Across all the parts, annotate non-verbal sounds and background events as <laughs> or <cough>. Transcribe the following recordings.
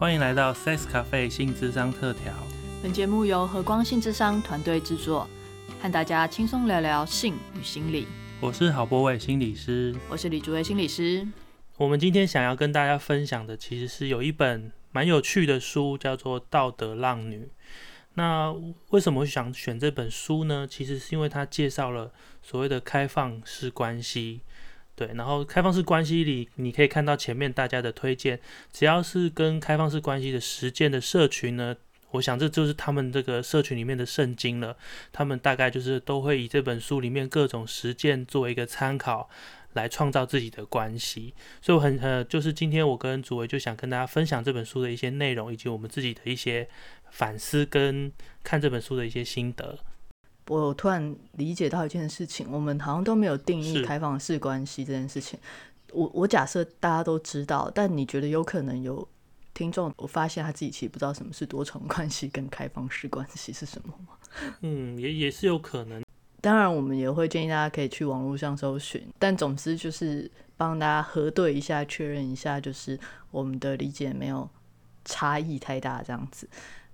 欢迎来到 Sex Cafe 性智商特调。本节目由和光性智商团队制作，和大家轻松聊聊性与心理。我是郝博伟心理师，我是李竹伟心理师。我们今天想要跟大家分享的，其实是有一本蛮有趣的书，叫做《道德浪女》。那为什么想选这本书呢？其实是因为它介绍了所谓的开放式关系。对，然后开放式关系里，你可以看到前面大家的推荐，只要是跟开放式关系的实践的社群呢，我想这就是他们这个社群里面的圣经了。他们大概就是都会以这本书里面各种实践作为一个参考，来创造自己的关系。所以我很呃，就是今天我跟主维就想跟大家分享这本书的一些内容，以及我们自己的一些反思跟看这本书的一些心得。我突然理解到一件事情，我们好像都没有定义开放式关系这件事情。我我假设大家都知道，但你觉得有可能有听众，我发现他自己其实不知道什么是多重关系跟开放式关系是什么吗？<laughs> 嗯，也也是有可能。当然，我们也会建议大家可以去网络上搜寻，但总之就是帮大家核对一下，确认一下，就是我们的理解没有差异太大这样子。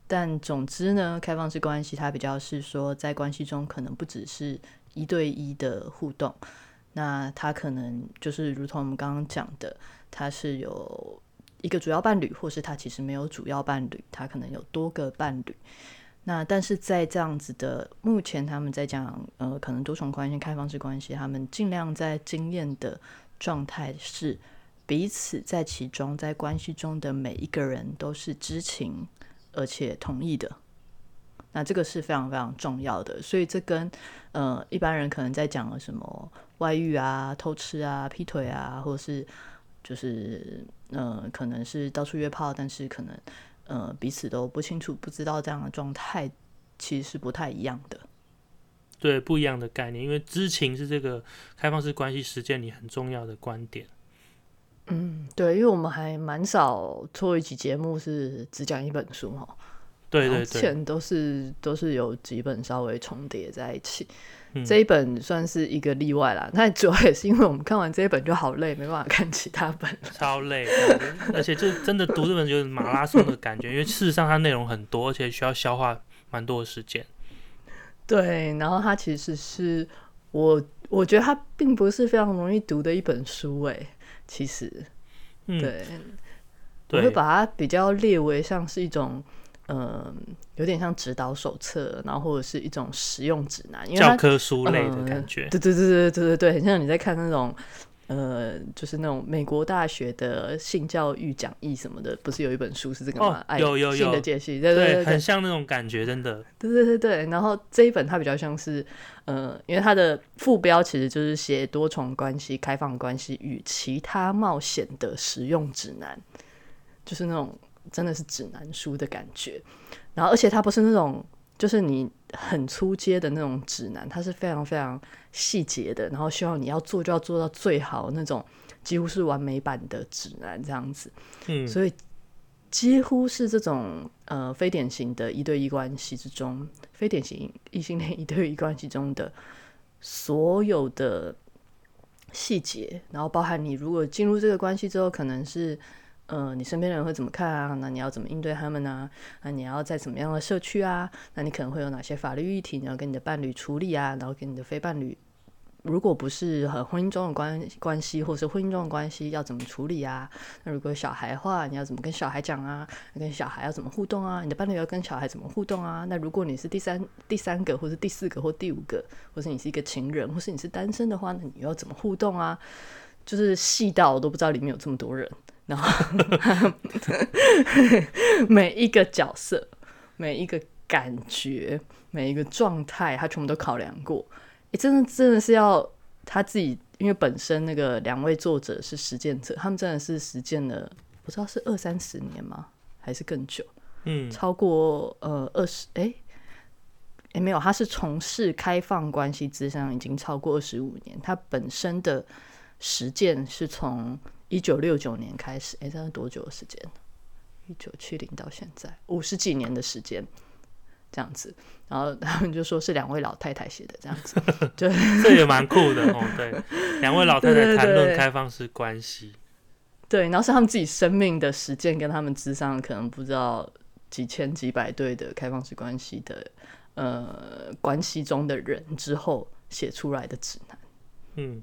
但总之呢，开放式关系它比较是说，在关系中可能不只是一对一的互动，那它可能就是如同我们刚刚讲的，它是有一个主要伴侣，或是它其实没有主要伴侣，它可能有多个伴侣。那但是在这样子的目前，他们在讲呃，可能多重关系、开放式关系，他们尽量在经验的状态是彼此在其中，在关系中的每一个人都是知情。而且同意的，那这个是非常非常重要的。所以这跟呃一般人可能在讲了什么外遇啊、偷吃啊、劈腿啊，或者是就是呃可能是到处约炮，但是可能呃彼此都不清楚、不知道这样的状态，其实是不太一样的。对，不一样的概念，因为知情是这个开放式关系实践里很重要的观点。嗯，对，因为我们还蛮少做一期节目是只讲一本书哈，对对对，之前都是都是有几本稍微重叠在一起，这一本算是一个例外啦。那主要也是因为我们看完这一本就好累，没办法看其他本，超累，而且就真的读这本就是马拉松的感觉，因为事实上它内容很多，而且需要消化蛮多的时间。对，然后它其实是我我觉得它并不是非常容易读的一本书，哎。其实，对，我会把它比较列为像是一种，嗯，有点像指导手册，然后或者是一种实用指南，教科书类的感觉。对对对对对对对，很像你在看那种，呃，就是那种美国大学的性教育讲义什么的，不是有一本书是这个吗？有有有性的解析，对对对，很像那种感觉，真的。对对对对，然后这一本它比较像是。呃，因为它的副标其实就是写多重关系、开放关系与其他冒险的实用指南，就是那种真的是指南书的感觉。然后，而且它不是那种就是你很粗阶的那种指南，它是非常非常细节的，然后希望你要做就要做到最好那种，几乎是完美版的指南这样子。嗯，所以。几乎是这种呃非典型的一对一关系之中，非典型异性恋一对一关系中的所有的细节，然后包含你如果进入这个关系之后，可能是呃你身边的人会怎么看啊？那你要怎么应对他们呢？那你要在怎么样的社区啊？那你可能会有哪些法律议题你要跟你的伴侣处理啊？然后跟你的非伴侣。如果不是和婚姻中的关关系，或是婚姻中的关系，要怎么处理啊？那如果小孩的话，你要怎么跟小孩讲啊？跟小孩要怎么互动啊？你的伴侣要跟小孩怎么互动啊？那如果你是第三第三个，或是第四个，或第五个，或是你是一个情人，或是你是单身的话，那你要怎么互动啊？就是细到我都不知道里面有这么多人，然后 <laughs> 每一个角色、每一个感觉、每一个状态，他全部都考量过。真的真的是要他自己，因为本身那个两位作者是实践者，他们真的是实践了，不知道是二三十年吗，还是更久？嗯，超过呃二十哎哎没有，他是从事开放关系之上已经超过二十五年，他本身的实践是从一九六九年开始，哎，这是多久的时间？一九七零到现在五十几年的时间。这样子，然后他们就说是两位老太太写的，这样子，<laughs> 就这也蛮酷的哦。对，两位老太太谈论开放式关系，对，然后是他们自己生命的实践，跟他们之上可能不知道几千几百对的开放式关系的呃关系中的人之后写出来的指南。嗯，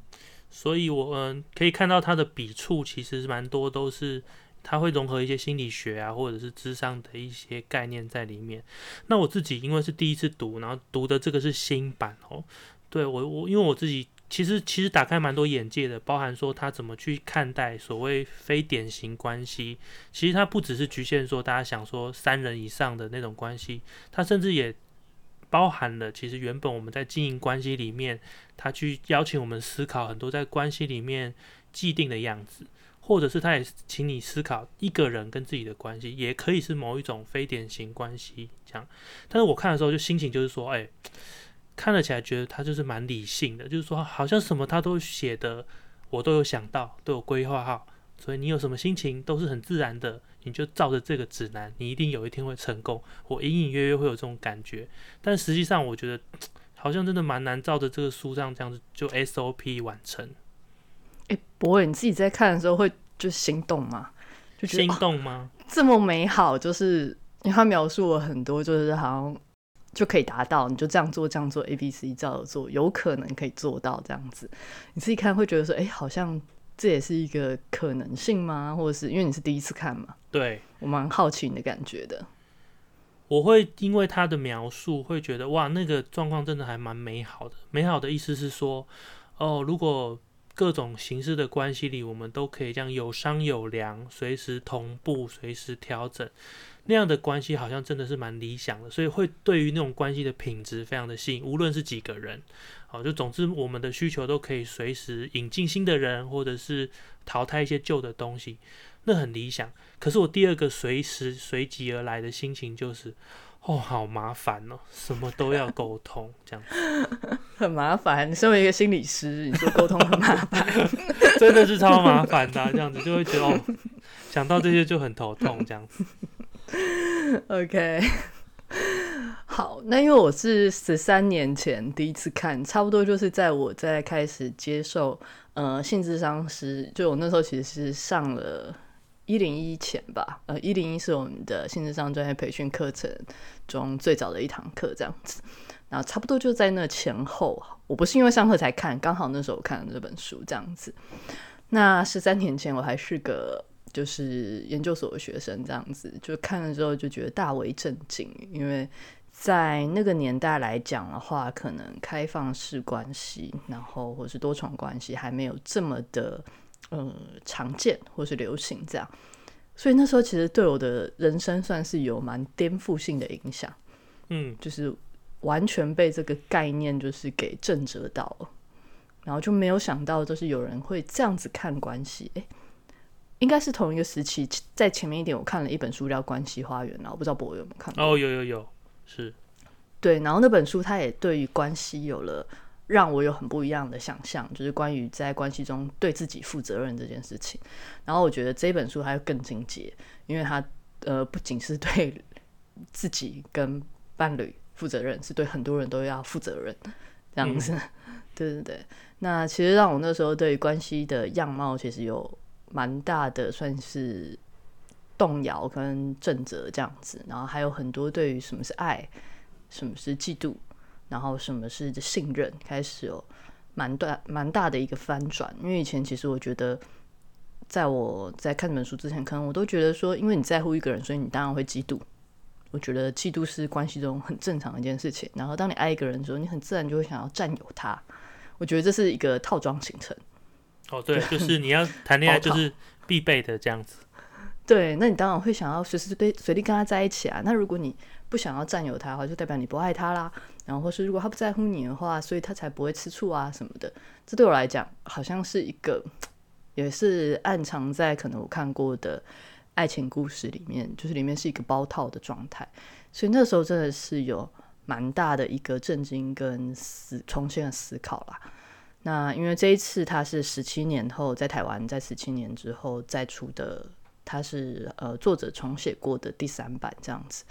所以我嗯可以看到他的笔触其实蛮多都是他会融合一些心理学啊，或者是智商的一些概念在里面。那我自己因为是第一次读，然后读的这个是新版哦，对我我因为我自己。其实其实打开蛮多眼界的，包含说他怎么去看待所谓非典型关系。其实他不只是局限说大家想说三人以上的那种关系，他甚至也包含了其实原本我们在经营关系里面，他去邀请我们思考很多在关系里面既定的样子，或者是他也请你思考一个人跟自己的关系，也可以是某一种非典型关系这样。但是我看的时候就心情就是说，哎。看了起来觉得他就是蛮理性的，就是说好像什么他都写的，我都有想到，都有规划好，所以你有什么心情都是很自然的，你就照着这个指南，你一定有一天会成功。我隐隐约约会有这种感觉，但实际上我觉得好像真的蛮难照着这个书上这样子就 SOP 完成。哎，不会，你自己在看的时候会就心动吗？就心动吗？这么美好，就是因为他描述了很多，就是好像。就可以达到，你就这样做，这样做，A、B、C 照着做，有可能可以做到这样子。你自己看会觉得说，哎，好像这也是一个可能性吗？或者是因为你是第一次看嘛？对我蛮好奇你的感觉的。我会因为他的描述，会觉得哇，那个状况真的还蛮美好的。美好的意思是说，哦，如果各种形式的关系里，我们都可以这样有商有量，随时同步，随时调整。那样的关系好像真的是蛮理想的，所以会对于那种关系的品质非常的吸引。无论是几个人，好，就总之我们的需求都可以随时引进新的人，或者是淘汰一些旧的东西，那很理想。可是我第二个随时随即而来的心情就是，哦，好麻烦哦，什么都要沟通，这样子 <laughs> 很麻烦。你身为一个心理师，你说沟通很麻烦，<laughs> 真的是超麻烦的，这样子就会觉得哦，想到这些就很头痛，这样子。OK，<laughs> 好，那因为我是十三年前第一次看，差不多就是在我在开始接受呃性智商时，就我那时候其实是上了一零一前吧，呃一零一是我们的性智商专业培训课程中最早的一堂课这样子，然后差不多就在那前后，我不是因为上课才看，刚好那时候我看了这本书这样子，那十三年前我还是个。就是研究所的学生这样子，就看了之后就觉得大为震惊，因为在那个年代来讲的话，可能开放式关系，然后或是多重关系还没有这么的呃常见或是流行这样，所以那时候其实对我的人生算是有蛮颠覆性的影响，嗯，就是完全被这个概念就是给震折到了，然后就没有想到就是有人会这样子看关系，诶。应该是同一个时期，在前面一点，我看了一本书叫《关系花园》，然后不知道博有没有看过？哦，有有有，是对。然后那本书它也对于关系有了让我有很不一样的想象，就是关于在关系中对自己负责任这件事情。然后我觉得这本书它更进阶，因为它呃不仅是对自己跟伴侣负责任，是对很多人都要负责任这样子。<laughs> 对对对。那其实让我那时候对关系的样貌其实有。蛮大的，算是动摇跟震折这样子，然后还有很多对于什么是爱，什么是嫉妒，然后什么是信任，开始有蛮大蛮大的一个翻转。因为以前其实我觉得，在我在看这本书之前，可能我都觉得说，因为你在乎一个人，所以你当然会嫉妒。我觉得嫉妒是关系中很正常的一件事情。然后当你爱一个人的时候，你很自然就会想要占有他。我觉得这是一个套装形成。哦，对，就是你要 <laughs> 谈恋爱就是必备的这样子。对，那你当然会想要随时随随地跟他在一起啊。那如果你不想要占有他的话，就代表你不爱他啦。然后或是如果他不在乎你的话，所以他才不会吃醋啊什么的。这对我来讲，好像是一个也是暗藏在可能我看过的爱情故事里面，就是里面是一个包套的状态。所以那时候真的是有蛮大的一个震惊跟思重新的思考啦。那因为这一次他是十七年后在台湾，在十七年之后再出的，他是呃作者重写过的第三版这样子。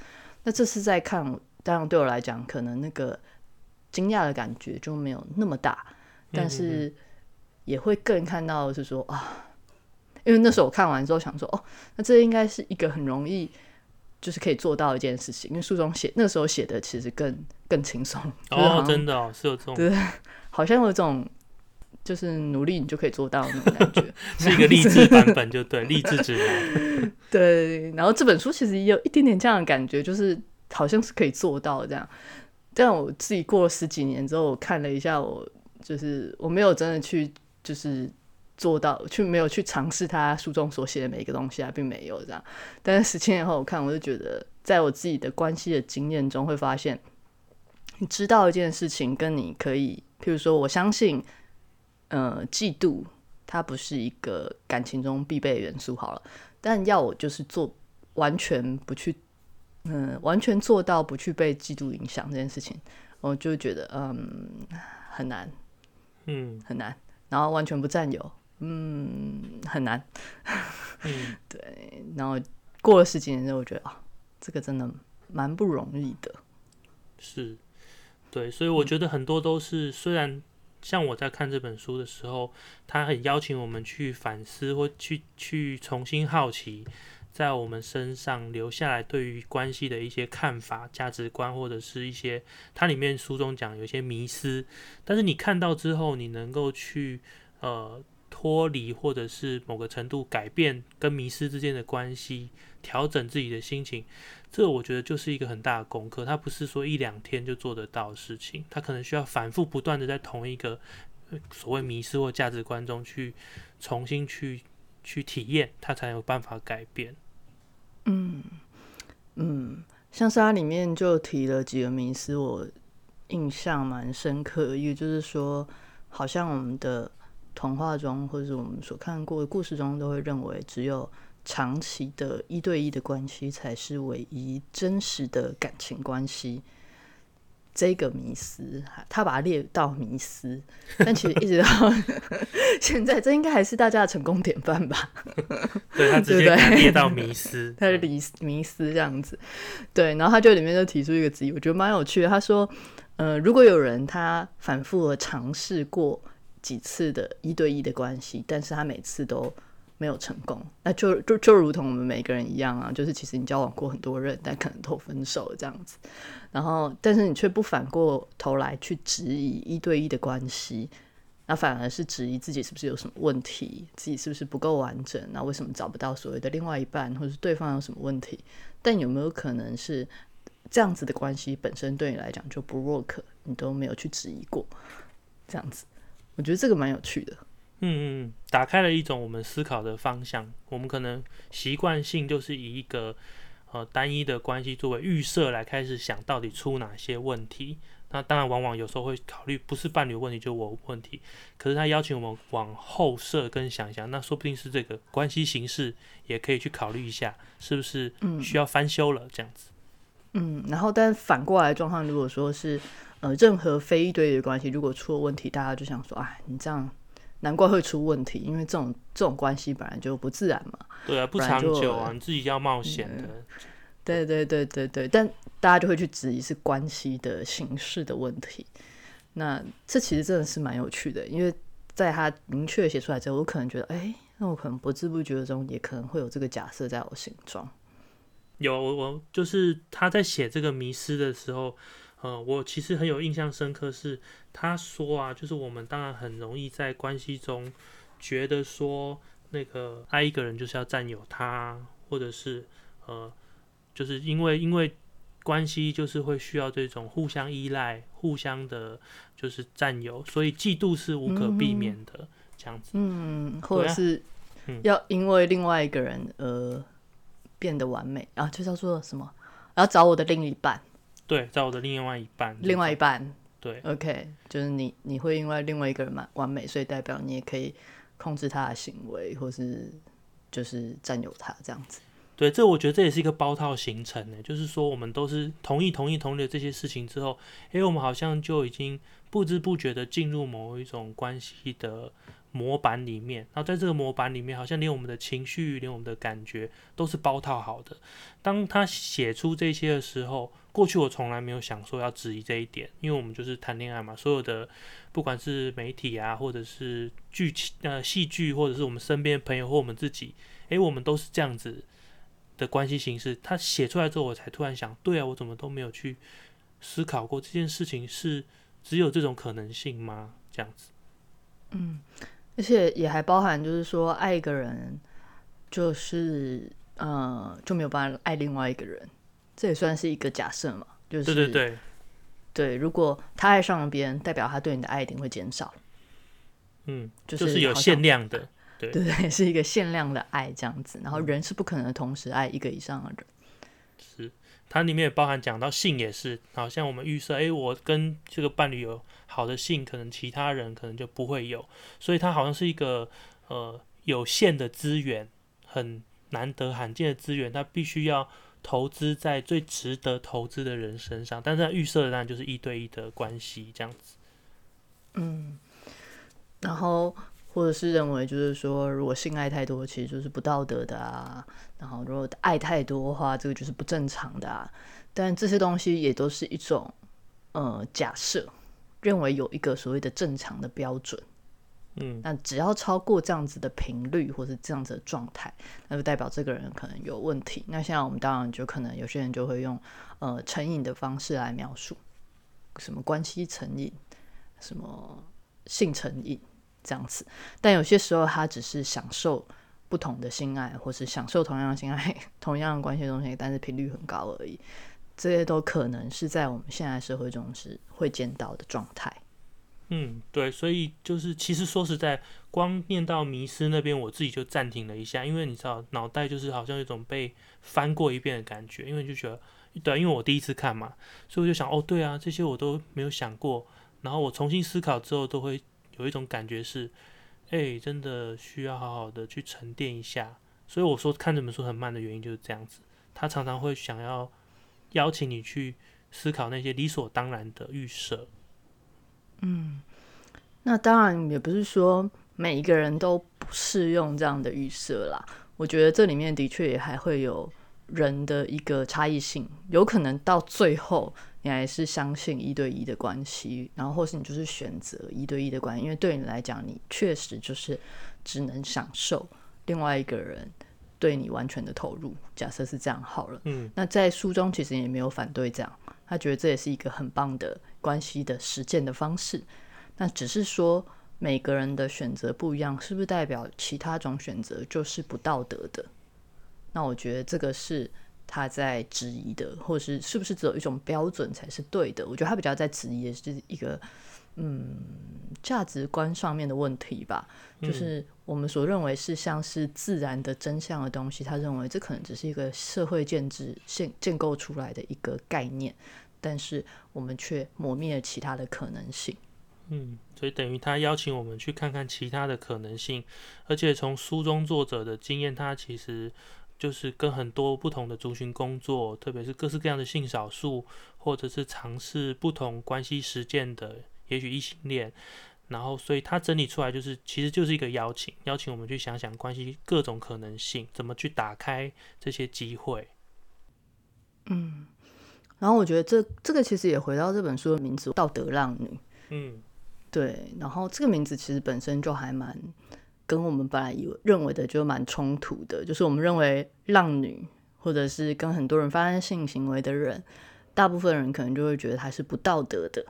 那这次在看，当然对我来讲，可能那个惊讶的感觉就没有那么大，但是也会更看到是说啊，因为那时候我看完之后想说，哦，那这应该是一个很容易就是可以做到一件事情，因为书中写那时候写的其实更更轻松。哦，真的哦，是有这种，对，好像有这种。就是努力，你就可以做到那种感觉，<laughs> 是一个励志版本，就对，励志指南。<laughs> 对，然后这本书其实也有一点点这样的感觉，就是好像是可以做到这样。但我自己过了十几年之后，我看了一下，我就是我没有真的去就是做到，去没有去尝试他书中所写的每一个东西啊，并没有这样。但是十七年后我看，我就觉得，在我自己的关系的经验中，会发现，你知道一件事情，跟你可以，譬如说，我相信。呃，嫉妒它不是一个感情中必备元素，好了，但要我就是做完全不去，嗯，完全做到不去被嫉妒影响这件事情，我就觉得嗯很难，嗯，很难，然后完全不占有，嗯，很难，嗯，<laughs> 对，然后过了十几年之后，我觉得啊，这个真的蛮不容易的，是，对，所以我觉得很多都是虽然。像我在看这本书的时候，他很邀请我们去反思或去去重新好奇，在我们身上留下来对于关系的一些看法、价值观，或者是一些它里面书中讲有些迷思。但是你看到之后，你能够去呃脱离，或者是某个程度改变跟迷失之间的关系，调整自己的心情。这我觉得就是一个很大的功课，它不是说一两天就做得到的事情，它可能需要反复不断的在同一个所谓迷失或价值观中去重新去去体验，它才有办法改变。嗯嗯，像是它里面就提了几个迷失，我印象蛮深刻，也就是说，好像我们的童话中或者是我们所看过的故事中，都会认为只有。长期的一对一的关系才是唯一真实的感情关系，这个迷思，他把它列到迷思，但其实一直到 <laughs> 现在，这应该还是大家的成功典范吧？对他直接列到迷思，<laughs> 他是迷迷思这样子。对，然后他就里面就提出一个词，我觉得蛮有趣的。他说：“呃，如果有人他反复的尝试过几次的一对一的关系，但是他每次都。”没有成功，那就就就如同我们每个人一样啊，就是其实你交往过很多人，但可能都分手这样子，然后但是你却不反过头来去质疑一对一的关系，那反而是质疑自己是不是有什么问题，自己是不是不够完整，那为什么找不到所谓的另外一半，或者是对方有什么问题？但有没有可能是这样子的关系本身对你来讲就不 work，你都没有去质疑过，这样子，我觉得这个蛮有趣的。嗯嗯，打开了一种我们思考的方向。我们可能习惯性就是以一个呃单一的关系作为预设来开始想到底出哪些问题。那当然，往往有时候会考虑不是伴侣问题就我问题。可是他邀请我们往后设跟想想，那说不定是这个关系形式也可以去考虑一下，是不是需要翻修了这样子。嗯，然后但反过来状况，如果说是呃任何非一对一的关系，如果出了问题，大家就想说，哎，你这样。难怪会出问题，因为这种这种关系本来就不自然嘛。对啊，不长久啊，你自己要冒险的。对对对对对，但大家就会去质疑是关系的形式的问题。那这其实真的是蛮有趣的，因为在他明确写出来之后，我可能觉得，哎，那我可能不知不觉中也可能会有这个假设在我心中。有我我就是他在写这个迷失的时候。呃，我其实很有印象深刻，是他说啊，就是我们当然很容易在关系中觉得说，那个爱一个人就是要占有他，或者是呃，就是因为因为关系就是会需要这种互相依赖、互相的，就是占有，所以嫉妒是无可避免的这样子。嗯，或者是要因为另外一个人而变得完美啊，就叫做什么？要找我的另一半。对，在我的另外一半，另外一半，对，OK，就是你，你会因为另外一个人蛮完美，所以代表你也可以控制他的行为，或是就是占有他这样子。对，这我觉得这也是一个包套形成的，就是说我们都是同意、同意、同意的这些事情之后，哎，我们好像就已经不知不觉的进入某一种关系的模板里面，然后在这个模板里面，好像连我们的情绪、连我们的感觉都是包套好的。当他写出这些的时候，过去我从来没有想说要质疑这一点，因为我们就是谈恋爱嘛，所有的不管是媒体啊，或者是剧情呃戏剧，或者是我们身边的朋友或我们自己，诶，我们都是这样子的关系形式。他写出来之后，我才突然想，对啊，我怎么都没有去思考过这件事情是只有这种可能性吗？这样子，嗯。而且也还包含，就是说爱一个人，就是呃就没有办法爱另外一个人，这也算是一个假设嘛。就是对对对，对，如果他爱上了别人，代表他对你的爱一定会减少。嗯，就是有限量的，对对 <laughs> 对，是一个限量的爱这样子。然后人是不可能同时爱一个以上的人。是。它里面也包含讲到性也是，好像我们预设，诶，我跟这个伴侣有好的性，可能其他人可能就不会有，所以它好像是一个呃有限的资源，很难得罕见的资源，它必须要投资在最值得投资的人身上，但是它预设的当然就是一对一的关系这样子。嗯，然后。或者是认为，就是说，如果性爱太多，其实就是不道德的啊。然后，如果爱太多的话，这个就是不正常的啊。但这些东西也都是一种呃假设，认为有一个所谓的正常的标准。嗯，那只要超过这样子的频率，或是这样子的状态，那就代表这个人可能有问题。那现在我们当然就可能有些人就会用呃成瘾的方式来描述，什么关系成瘾，什么性成瘾。这样子，但有些时候他只是享受不同的性爱，或是享受同样的性爱、<laughs> 同样的关系的东西，但是频率很高而已。这些都可能是在我们现在社会中是会见到的状态。嗯，对，所以就是其实说实在，光念到迷失那边，我自己就暂停了一下，因为你知道，脑袋就是好像有种被翻过一遍的感觉，因为就觉得，对，因为我第一次看嘛，所以我就想，哦，对啊，这些我都没有想过，然后我重新思考之后，都会。有一种感觉是，哎，真的需要好好的去沉淀一下。所以我说看这本书很慢的原因就是这样子，他常常会想要邀请你去思考那些理所当然的预设。嗯，那当然也不是说每一个人都不适用这样的预设啦。我觉得这里面的确也还会有人的一个差异性，有可能到最后。你还是相信一对一的关系，然后或是你就是选择一对一的关系，因为对你来讲，你确实就是只能享受另外一个人对你完全的投入。假设是这样好了，嗯，那在书中其实也没有反对这样，他觉得这也是一个很棒的关系的实践的方式。那只是说每个人的选择不一样，是不是代表其他种选择就是不道德的？那我觉得这个是。他在质疑的，或是是不是只有一种标准才是对的？我觉得他比较在质疑的是一个嗯价值观上面的问题吧。就是我们所认为是像是自然的真相的东西，他认为这可能只是一个社会建制建建构出来的一个概念，但是我们却磨灭了其他的可能性。嗯，所以等于他邀请我们去看看其他的可能性，而且从书中作者的经验，他其实。就是跟很多不同的族群工作，特别是各式各样的性少数，或者是尝试不同关系实践的，也许异性恋，然后所以他整理出来就是，其实就是一个邀请，邀请我们去想想关系各种可能性，怎么去打开这些机会。嗯，然后我觉得这这个其实也回到这本书的名字《道德浪女》。嗯，对，然后这个名字其实本身就还蛮。跟我们本来以为认为的就蛮冲突的，就是我们认为浪女，或者是跟很多人发生性行为的人，大部分人可能就会觉得她是不道德的。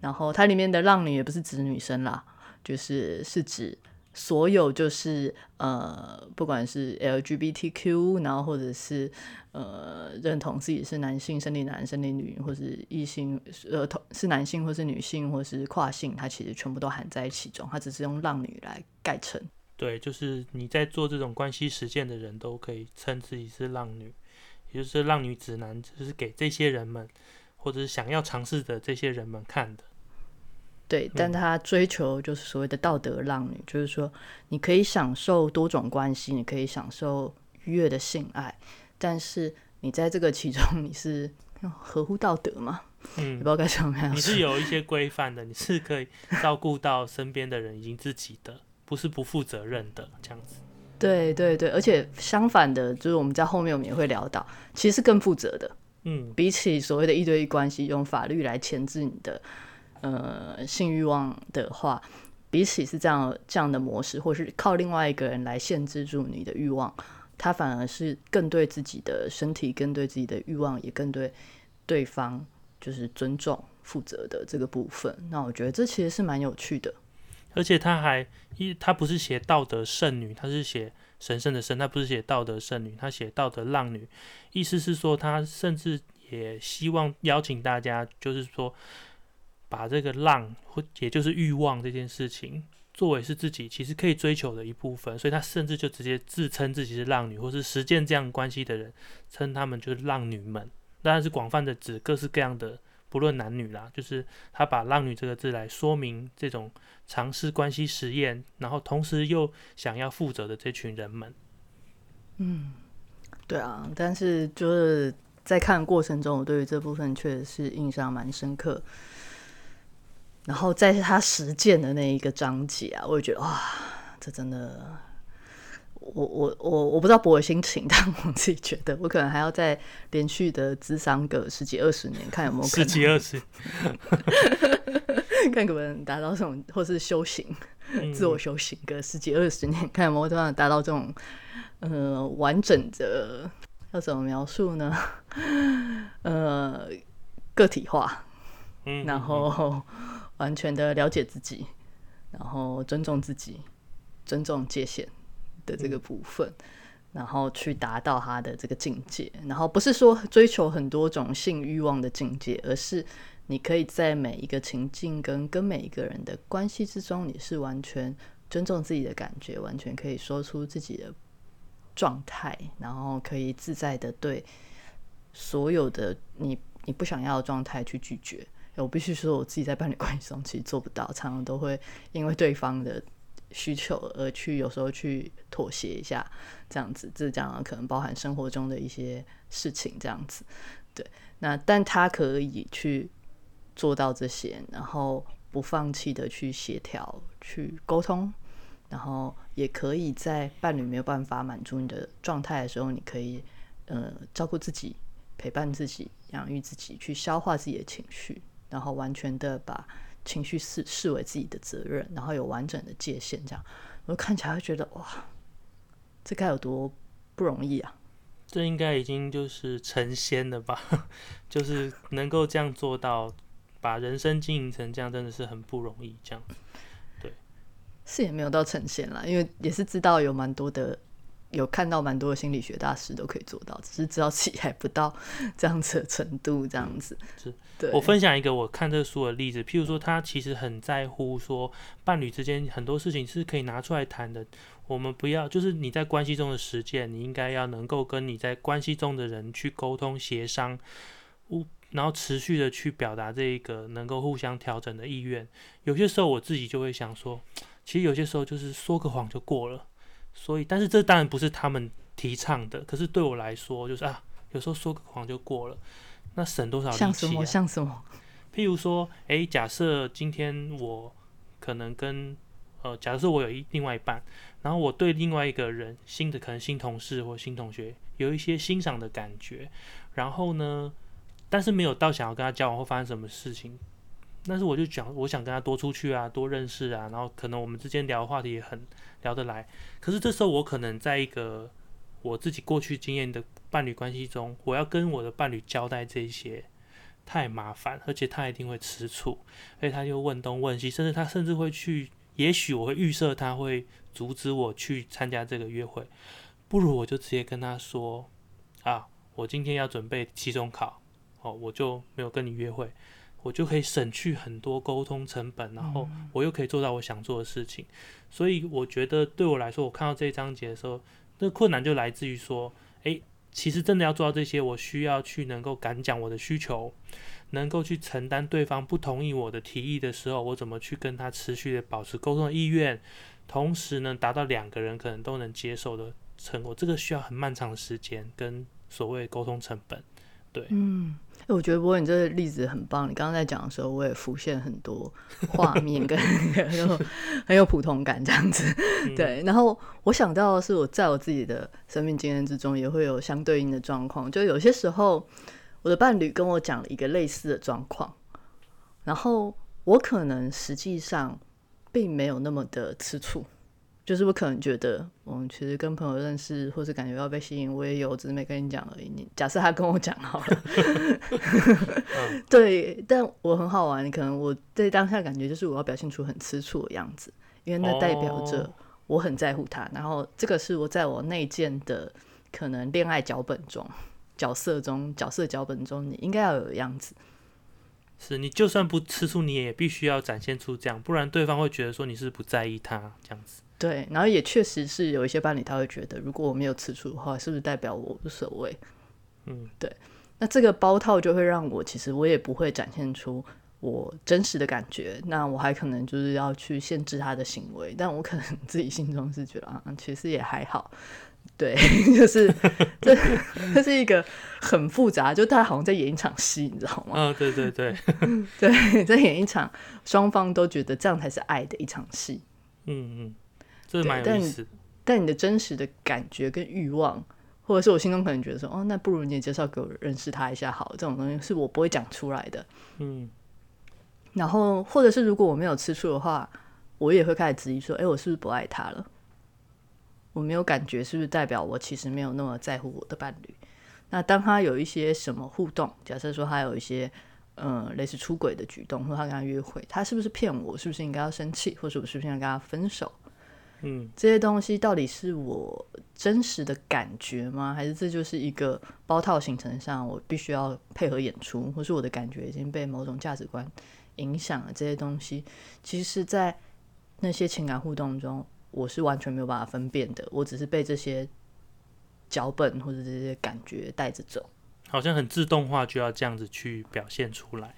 然后它里面的浪女也不是指女生啦，就是是指。所有就是呃，不管是 LGBTQ，然后或者是呃认同自己是男性、生理男、生理女，或是异性呃同是男性或是女性或是跨性，它其实全部都含在其中，它只是用浪女来概称。对，就是你在做这种关系实践的人都可以称自己是浪女，也就是浪女指南，就是给这些人们或者是想要尝试的这些人们看的。对，但他追求就是所谓的道德浪女，就是说你可以享受多种关系，你可以享受愉悦的性爱，但是你在这个其中你是合乎道德吗？嗯，也不知道该怎么样。你是有一些规范的，你是可以照顾到身边的人，以及自己的。不是不负责任的这样子。对对对，而且相反的，就是我们在后面我们也会聊到，其实是更负责的。嗯，比起所谓的一对一关系，用法律来牵制你的呃性欲望的话，比起是这样这样的模式，或是靠另外一个人来限制住你的欲望，他反而是更对自己的身体、更对自己的欲望，也更对对方就是尊重、负责的这个部分。那我觉得这其实是蛮有趣的。而且他还一，他不是写道德圣女，他是写神圣的圣，他不是写道德圣女，他写道德浪女，意思是说他甚至也希望邀请大家，就是说把这个浪或也就是欲望这件事情作为是自己其实可以追求的一部分，所以他甚至就直接自称自己是浪女，或是实践这样关系的人，称他们就是浪女们，当然是广泛的指各式各样的。不论男女啦，就是他把“浪女”这个字来说明这种尝试关系实验，然后同时又想要负责的这群人们。嗯，对啊，但是就是在看过程中，我对于这部分确实是印象蛮深刻。然后在他实践的那一个章节啊，我也觉得哇，这真的。我我我我不知道博的心情，<laughs> 但我自己觉得，我可能还要再连续的智商个十几二十年，看有没有十几二十，<laughs> 看可不能达到这种，或是修行，<laughs> 自我修行个十几二十年，看有没有办法达到这种呃完整的，要怎么描述呢？呃，个体化，嗯，然后完全的了解自己，然后尊重自己，尊重界限。的这个部分，然后去达到他的这个境界，然后不是说追求很多种性欲望的境界，而是你可以在每一个情境跟跟每一个人的关系之中，你是完全尊重自己的感觉，完全可以说出自己的状态，然后可以自在的对所有的你你不想要的状态去拒绝。我必须说，我自己在伴侣关系中其实做不到，常常都会因为对方的。需求而去，有时候去妥协一下，这样子，这讲可能包含生活中的一些事情，这样子，对。那但他可以去做到这些，然后不放弃的去协调、去沟通，然后也可以在伴侣没有办法满足你的状态的时候，你可以呃照顾自己、陪伴自己、养育自己，去消化自己的情绪，然后完全的把。情绪视视为自己的责任，然后有完整的界限，这样我看起来会觉得哇，这该有多不容易啊！这应该已经就是成仙了吧？<laughs> 就是能够这样做到，把人生经营成这样，真的是很不容易。这样，对，是也没有到成仙啦，因为也是知道有蛮多的。有看到蛮多的心理学大师都可以做到，只是知道自己还不到这样子的程度，这样子。是，对。我分享一个我看这个书的例子，譬如说，他其实很在乎说伴侣之间很多事情是可以拿出来谈的。我们不要，就是你在关系中的实践，你应该要能够跟你在关系中的人去沟通协商，然后持续的去表达这一个能够互相调整的意愿。有些时候我自己就会想说，其实有些时候就是说个谎就过了。所以，但是这当然不是他们提倡的。可是对我来说，就是啊，有时候说个谎就过了，那省多少力气？像什么？像什么？譬如说，诶，假设今天我可能跟呃，假设我有一另外一半，然后我对另外一个人新的可能新同事或新同学有一些欣赏的感觉，然后呢，但是没有到想要跟他交往或发生什么事情。但是我就讲，我想跟他多出去啊，多认识啊，然后可能我们之间聊的话题也很聊得来。可是这时候我可能在一个我自己过去经验的伴侣关系中，我要跟我的伴侣交代这些太麻烦，而且他一定会吃醋，所以他就问东问西，甚至他甚至会去，也许我会预设他会阻止我去参加这个约会，不如我就直接跟他说啊，我今天要准备期中考，哦，我就没有跟你约会。我就可以省去很多沟通成本，然后我又可以做到我想做的事情。所以我觉得对我来说，我看到这一章节的时候，那困难就来自于说，诶，其实真的要做到这些，我需要去能够敢讲我的需求，能够去承担对方不同意我的提议的时候，我怎么去跟他持续的保持沟通的意愿，同时呢，达到两个人可能都能接受的成果。这个需要很漫长的时间跟所谓沟通成本。对，嗯，哎我觉得不过你这个例子很棒。你刚刚在讲的时候，我也浮现很多画面跟 <laughs> 很有很有普通感这样子。嗯对，然后我想到的是，我在我自己的生命经验之中，也会有相对应的状况。就有些时候，我的伴侣跟我讲了一个类似的状况，然后我可能实际上并没有那么的吃醋。就是我可能觉得，嗯，其实跟朋友认识，或是感觉要被吸引，我也有，只是没跟你讲而已。你假设他跟我讲好了，<laughs> 对，但我很好玩，可能我对当下感觉就是我要表现出很吃醋的样子，因为那代表着哦我很在乎他，然后这个是我在我内建的可能恋爱脚本中、角色中、角色脚本中，你应该要有的样子。是你就算不吃醋，你也必须要展现出这样，不然对方会觉得说你是不在意他这样子。对，然后也确实是有一些伴侣他会觉得，如果我没有吃醋的话，是不是代表我无所谓？嗯，对。那这个包套就会让我，其实我也不会展现出我真实的感觉，那我还可能就是要去限制他的行为，但我可能 <laughs> 自己心中是觉得啊，其实也还好。对，<laughs> 就是这这是一个很复杂，就他好像在演一场戏，你知道吗？嗯，对对对，<laughs> 对，在演一场双方都觉得这样才是爱的一场戏。嗯嗯，这对蛮有但意思的。但你的真实的感觉跟欲望，或者是我心中可能觉得说，哦，那不如你也介绍给我认识他一下好，这种东西是我不会讲出来的。嗯然后，或者是如果我没有吃醋的话，我也会开始质疑说，哎，我是不是不爱他了？我没有感觉，是不是代表我其实没有那么在乎我的伴侣？那当他有一些什么互动，假设说他有一些嗯类似出轨的举动，或他跟他约会，他是不是骗我？是不是应该要生气，或者我是不是应该跟他分手？嗯这些东西到底是我真实的感觉吗？还是这就是一个包套行程上我必须要配合演出，或是我的感觉已经被某种价值观影响了？这些东西其实是在那些情感互动中，我是完全没有办法分辨的。我只是被这些脚本或者这些感觉带着走。好像很自动化就要这样子去表现出来。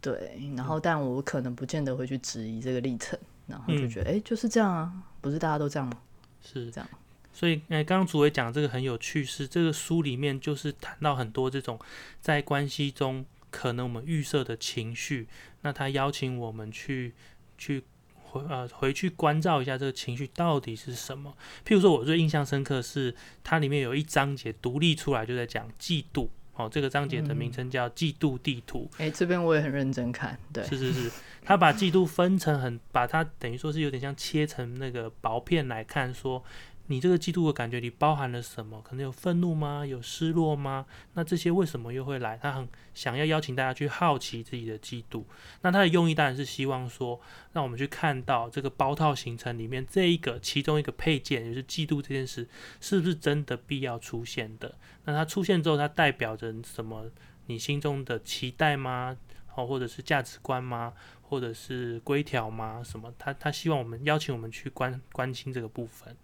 对，然后但我可能不见得会去质疑这个历程，然后就嗯觉得，哎、就是这样啊，不是大家都这样吗？是这样。所以，哎、刚刚主委讲这个很有趣，是这个书里面就是谈到很多这种在关系中可能我们预设的情绪，那他邀请我们去去回呃回去关照一下这个情绪到底是什么。譬如说，我最印象深刻是它里面有一章节独立出来就在讲嫉妒，哦，这个章节的名称叫《季度地图》。哎、这边我也很认真看，对，是是是，他把季度分成很，把它等于说是有点像切成那个薄片来看，说你这个嫉妒的感觉里包含了什么？可能有愤怒吗？有失落吗？那这些为什么又会来？他很想要邀请大家去好奇自己的嫉妒。那他的用意当然是希望说，让我们去看到这个包套形成里面这一个其中一个配件，也就是嫉妒这件事，是不是真的必要出现的？那它出现之后，它代表着什么？你心中的期待吗？哦，或者是价值观吗？或者是规条吗？什么？他他希望我们邀请我们去关关心这个部分。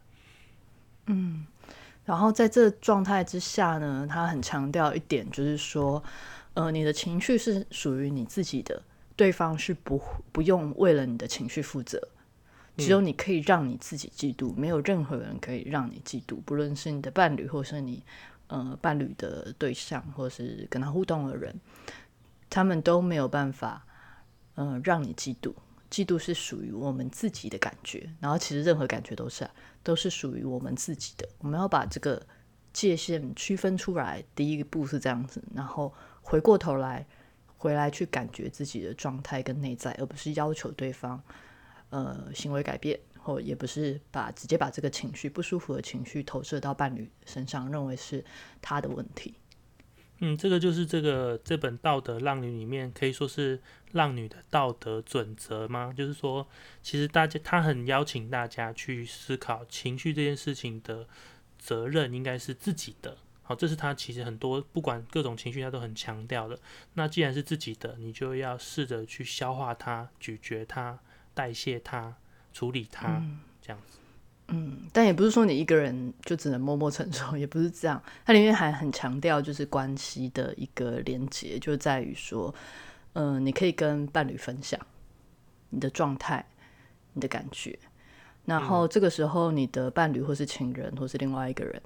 然后在这状态之下呢，他很强调一点，就是说，呃，你的情绪是属于你自己的，对方是不不用为了你的情绪负责，只有你可以让你自己嫉妒，没有任何人可以让你嫉妒，不论是你的伴侣，或是你呃伴侣的对象，或是跟他互动的人，他们都没有办法，呃，让你嫉妒。嫉妒是属于我们自己的感觉，然后其实任何感觉都是啊、都是属于我们自己的。我们要把这个界限区分出来。第一步是这样子，然后回过头来，回来去感觉自己的状态跟内在，而不是要求对方呃行为改变，或也不是把直接把这个情绪不舒服的情绪投射到伴侣身上，认为是他的问题。嗯，这个就是这个这本《道德浪女》里面可以说是浪女的道德准则吗？就是说，其实大家他很邀请大家去思考情绪这件事情的责任应该是自己的。好，这是他其实很多不管各种情绪，他都很强调的。那既然是自己的，你就要试着去消化它、咀嚼它、代谢它、处理它，这样子。嗯，但也不是说你一个人就只能默默承受，也不是这样。它里面还很强调就是关系的一个连接，就在于说，嗯、你可以跟伴侣分享你的状态、你的感觉，然后这个时候你的伴侣或是情人或是另外一个人，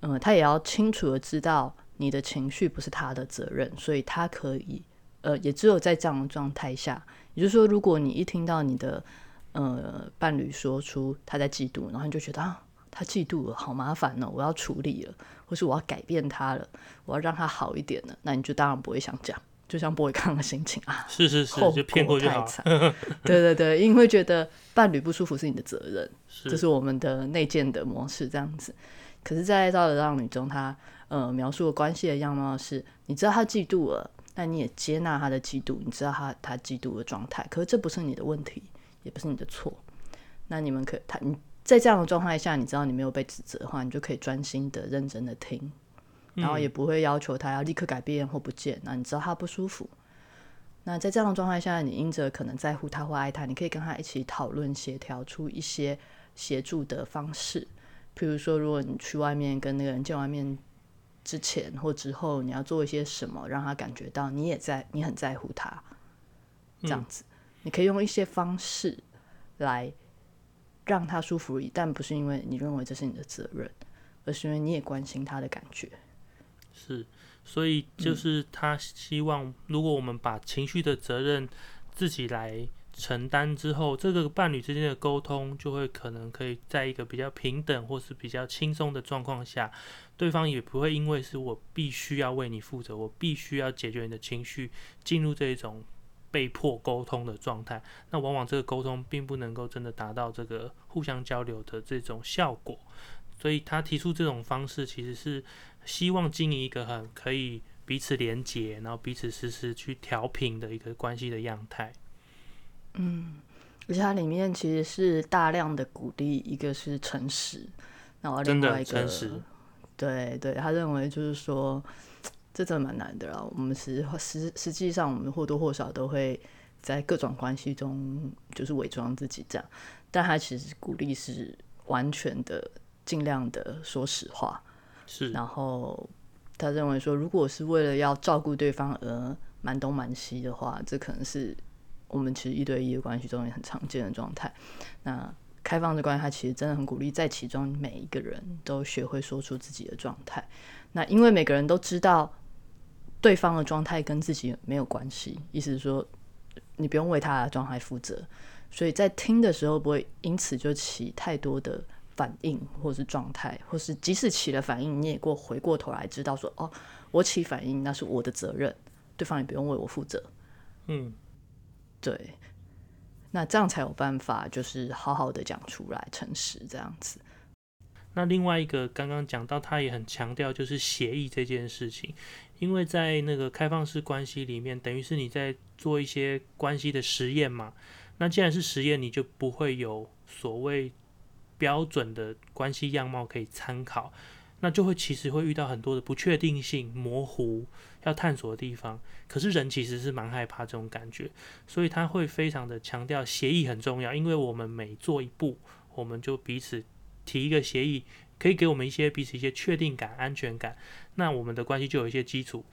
嗯、他也要清楚的知道你的情绪不是他的责任，所以他可以，呃，也只有在这样的状态下，也就是说，如果你一听到你的呃伴侣说出他在嫉妒，然后你就觉得啊，他嫉妒了，好麻烦哦，我要处理了，或是我要改变他了，我要让他好一点了，那你就当然不会想讲，就像波伟康的心情啊，是是是，后就骗过就好太。惨，<laughs> 对对对，因为觉得伴侣不舒服是你的责任，这是是我们的内建的模式，这样子。可是，在《道德浪女》中，他呃描述的关系的样貌是，你知道他嫉妒了，那你也接纳他的嫉妒，你知道他他嫉妒的状态，可是这不是你的问题，也不是你的错。那你们可他你在这样的状态下，你知道你没有被指责的话，你就可以专心的、认真的听，然后也不会要求他要立刻改变或不见。那你知道他不舒服，那在这样的状态下，你因着可能在乎他或爱他，你可以跟他一起讨论协调出一些协助的方式。譬如说，如果你去外面跟那个人见完面之前或之后，你要做一些什么，让他感觉到你也在，你很在乎他，这样子，你可以用一些方式来让他舒服，但不是因为你认为这是你的责任，而是因为你也关心他的感觉。是，所以就是他希望，如果我们把情绪的责任自己来承担之后，这个伴侣之间的沟通就会可能可以在一个比较平等或是比较轻松的状况下，对方也不会因为是我必须要为你负责，我必须要解决你的情绪，进入这一种被迫沟通的状态。那往往这个沟通并不能够真的达到这个互相交流的这种效果。所以他提出这种方式，其实是希望经营一个很可以彼此连结，然后彼此实时去调频的一个关系的样态。嗯而且它里面其实是大量的鼓励，一个是诚实，然后另外一个诚实，对对，他认为就是说，这真的蛮难的啦。我们实实实际上，我们或多或少都会在各种关系中，就是伪装自己这样。但他其实鼓励是完全的，尽量的说实话。是然后他认为说，如果是为了要照顾对方而瞒东瞒西的话，这可能是我们其实一对一的关系中也很常见的状态。那开放的关系，他其实真的很鼓励在其中每一个人都学会说出自己的状态。那因为每个人都知道对方的状态跟自己没有关系，意思是说你不用为他的状态负责，所以在听的时候不会因此就起太多的反应或是状态，或是即使起了反应，你也过回过头来知道说哦，我起反应那是我的责任，对方也不用为我负责。嗯，对，那这样才有办法，就是好好的讲出来，诚实这样子。那另外一个刚刚讲到，他也很强调就是协议这件事情，因为在那个开放式关系里面，等于是你在做一些关系的实验嘛。那既然是实验，你就不会有所谓标准的关系样貌可以参考，那就会其实会遇到很多的不确定性、模糊要探索的地方。可是人其实是蛮害怕这种感觉，所以他会非常的强调协议很重要，因为我们每做一步，我们就彼此提一个协议，可以给我们一些彼此一些确定感、安全感，那我们的关系就有一些基础。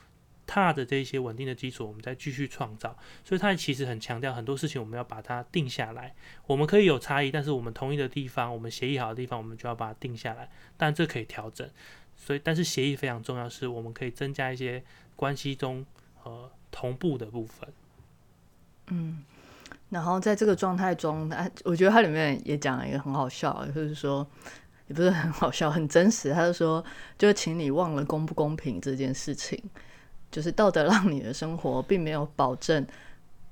踏着这些稳定的基础，我们再继续创造。所以他其实很强调很多事情，我们要把它定下来。我们可以有差异，但是我们同意的地方，我们协议好的地方，我们就要把它定下来。但这可以调整。所以，但是协议非常重要，是我们可以增加一些关系中呃同步的部分。嗯然后在这个状态中，他我觉得他里面也讲了一个很好笑，就是说也不是很好笑，很真实。他就说，就请你忘了公不公平这件事情，就是道德让你的生活并没有保证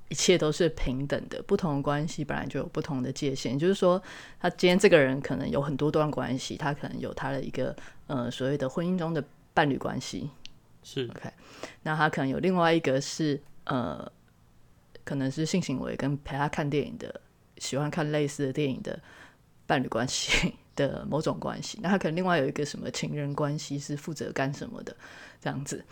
一切都是平等的，不同的关系本来就有不同的界限。就是说，他今天这个人可能有很多段关系，他可能有他的一个呃所谓的婚姻中的伴侣关系，是 OK 那他可能有另外一个是呃，可能是性行为跟陪他看电影的，喜欢看类似的电影的伴侣关系 <laughs> 的某种关系。那他可能另外有一个什么情人关系是负责干什么的这样子。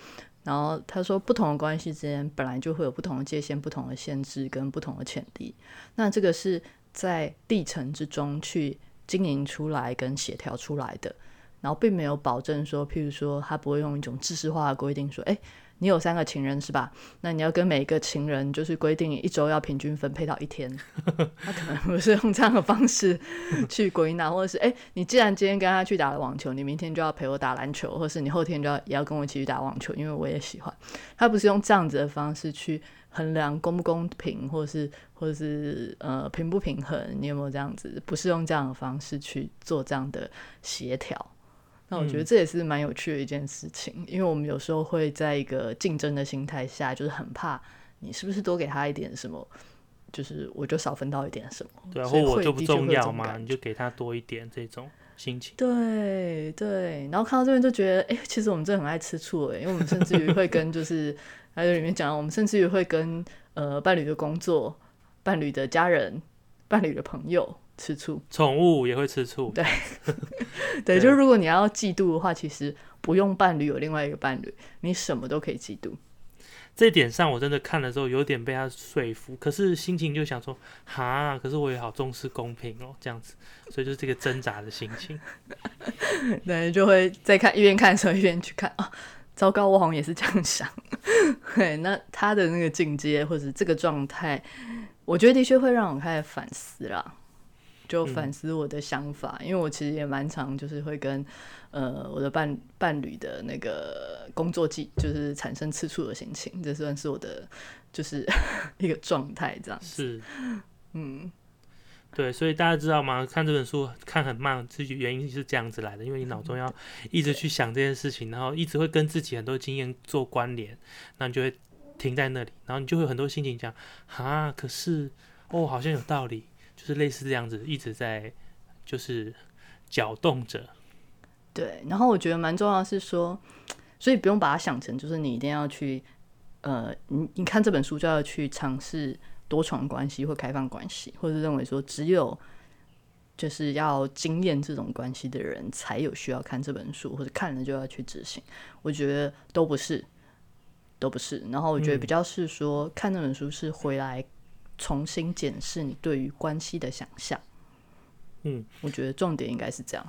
然后他说，不同的关系之间本来就会有不同的界限、不同的限制跟不同的潜力。那这个是在历程之中去经营出来跟协调出来的。然后并没有保证说，譬如说，他不会用一种知识化的规定说，哎，你有三个情人是吧？那你要跟每一个情人就是规定一周要平均分配到一天。<laughs> 他可能不是用这样的方式去归纳，或者是哎，你既然今天跟他去打了网球，你明天就要陪我打篮球，或是你后天就要也要跟我一起去打网球，因为我也喜欢。他不是用这样子的方式去衡量公不公平，或者是或者是呃平不平衡，你有没有这样子？不是用这样的方式去做这样的协调。那我觉得这也是蛮有趣的一件事情，因为我们有时候会在一个竞争的心态下，就是很怕你是不是多给他一点什么，就是我就少分到一点什么，对，或我就不重要嘛，你就给他多一点这种心情。对对，然后看到这边就觉得，哎，其实我们真的很爱吃醋哎，因为我们甚至于会跟就是还有里面讲，我们甚至于会跟呃伴侣的工作、伴侣的家人、伴侣的朋友。吃醋，宠物也会吃醋。<laughs> 对，对，就是如果你要嫉妒的话，其实不用伴侣，有另外一个伴侣，你什么都可以嫉妒。这点上，我真的看的时候有点被他说服，可是心情就想说，哈，可是我也好重视公平哦，这样子，所以就是这个挣扎的心情。<laughs> 对，就会在看一边看的时候一边去看啊，糟糕，我好像也是这样想。<laughs> 对，那他的那个境界或者这个状态，我觉得的确会让我开始反思啦。就反思我的想法，因为我其实也蛮常就是会跟呃我的伴伴侣的那个工作记，就是产生吃醋的心情，这算是我的就是 <laughs> 一个状态，这样是，嗯，对，所以大家知道吗？看这本书看很慢，自己原因是这样子来的，因为你脑中要 <laughs> 一直去想这件事情，然后一直会跟自己很多经验做关联，那你就会停在那里，然后你就会很多心情讲啊，可是哦，好像有道理。就是类似这样子，一直在就是搅动着。对，然后我觉得蛮重要是说，所以不用把它想成就是你一定要去，呃，你你看这本书就要去尝试多重关系或开放关系，或者认为说只有就是要经验这种关系的人才有需要看这本书，或者看了就要去执行。我觉得都不是，都不是。然后我觉得比较是说，看这本书是回来。重新检视你对于关系的想象，嗯，我觉得重点应该是这样。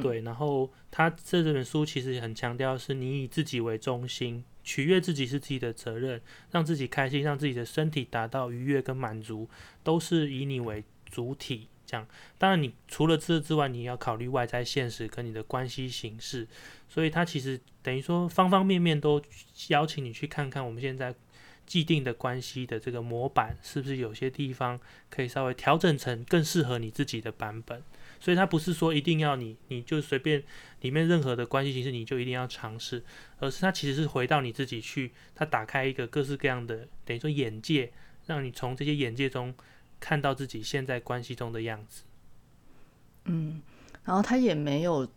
对，然后他这这本书其实很强调是你以自己为中心，取悦自己是自己的责任，让自己开心，让自己的身体达到愉悦跟满足，都是以你为主体。这样，当然你除了这之外，你要考虑外在现实跟你的关系形式。所以，他其实等于说方方面面都邀请你去看看我们现在。既定的关系的这个模板，是不是有些地方可以稍微调整成更适合你自己的版本？所以它不是说一定要你，你就随便里面任何的关系形式你就一定要尝试，而是它其实是回到你自己去，它打开一个各式各样的等于说眼界，让你从这些眼界中看到自己现在关系中的样子。嗯，然后他也没有。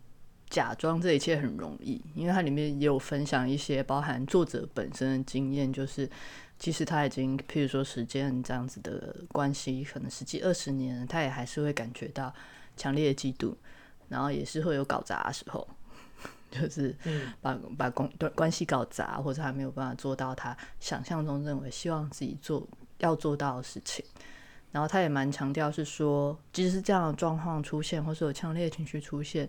假装这一切很容易，因为它里面也有分享一些包含作者本身的经验，就是其实他已经，譬如说时间这样子的关系，可能十几二十年，他也还是会感觉到强烈的嫉妒，然后也是会有搞砸的时候，<laughs> 就是把把关关系搞砸，或者他没有办法做到他想象中认为希望自己做要做到的事情，然后他也蛮强调是说，即使是这样的状况出现，或是有强烈的情绪出现。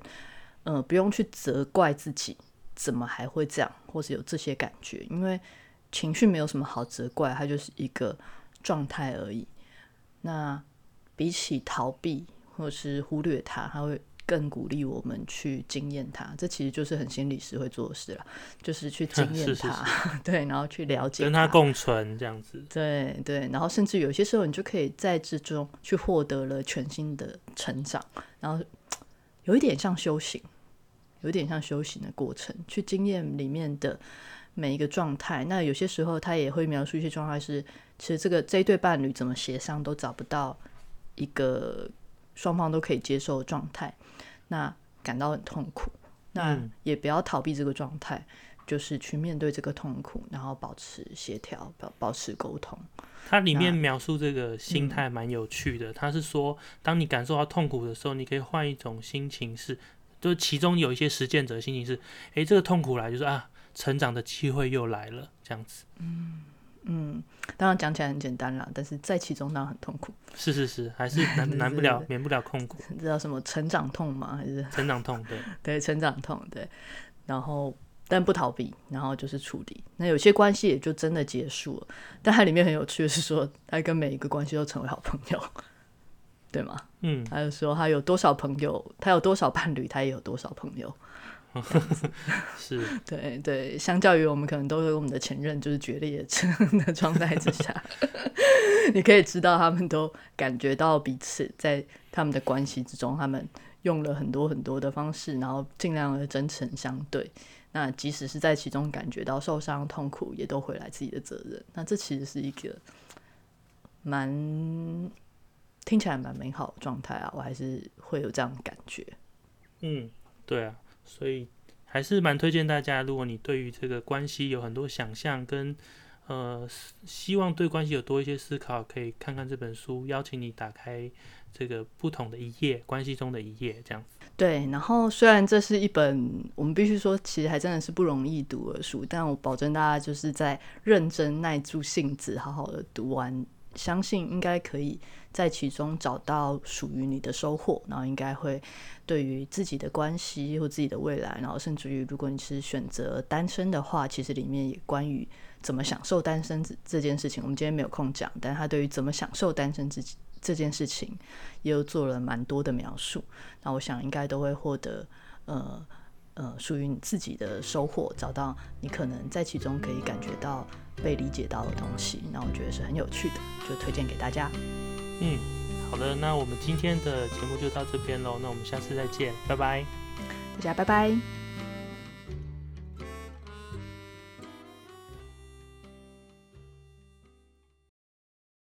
嗯，不用去责怪自己，怎么还会这样，或是有这些感觉？因为情绪没有什么好责怪，它就是一个状态而已。那比起逃避或是忽略它，它会更鼓励我们去经验它。这其实就是很心理师会做的事了，就是去经验 <laughs> 它，<laughs> 对，然后去了解，跟它共存这样子。对对，然后甚至有些时候，你就可以在之中去获得了全新的成长，然后。有一点像修行，有点像修行的过程，去经验里面的每一个状态。那有些时候他也会描述一些状态，是其实这个这一对伴侣怎么协商都找不到一个双方都可以接受的状态，那感到很痛苦。那也不要逃避这个状态，就是去面对这个痛苦，然后保持协调，保保持沟通。它里面描述这个心态蛮有趣的。他是说，当你感受到痛苦的时候，你可以换一种心情，是，就是其中有一些实践者的心情是，诶，这个痛苦来就是啊，成长的机会又来了，这样子。嗯嗯，当然讲起来很简单啦，但是在其中当然很痛苦。是是是，还是 <laughs> 难难不了，免不了痛苦。知道什么成长痛吗？还是成长痛？对对，成长痛对。然后但不逃避，然后就是处理。那有些关系也就真的结束了。但它里面很有趣的是说，他跟每一个关系都成为好朋友，<laughs> 对吗？嗯，还有说他有多少朋友，他有多少伴侣，他也有多少朋友。<laughs> 是，<laughs> 对对，相较于我们可能都是我们的前任就是决裂的状态之下，你可以知道他们都感觉到彼此在他们的关系之中，他们用了很多很多的方式，然后尽量的真诚相对。那即使是在其中感觉到受伤、痛苦，也都回来自己的责任。那这其实是一个蛮听起来蛮美好的状态啊，我还是会有这样的感觉。嗯，对啊。所以还是蛮推荐大家，如果你对于这个关系有很多想象，跟呃希望对关系有多一些思考，可以看看这本书。邀请你打开这个不同的一页，关系中的一页，这样子。对，然后虽然这是一本我们必须说，其实还真的是不容易读的书，但我保证大家就是在认真耐住性子，好好的读完。相信应该可以在其中找到属于你的收获，然后应该会对于自己的关系或自己的未来，然后甚至于如果你是选择单身的话，其实里面也关于怎么享受单身这这件事情，我们今天没有空讲，但他对于怎么享受单身自己这件事情，也有做了蛮多的描述。那我想应该都会获得呃。呃，属于你自己的收获，找到你可能在其中可以感觉到被理解到的东西，那我觉得是很有趣的，就推荐给大家。嗯，好的，那我们今天的节目就到这边喽，那我们下次再见，拜拜，大家拜拜。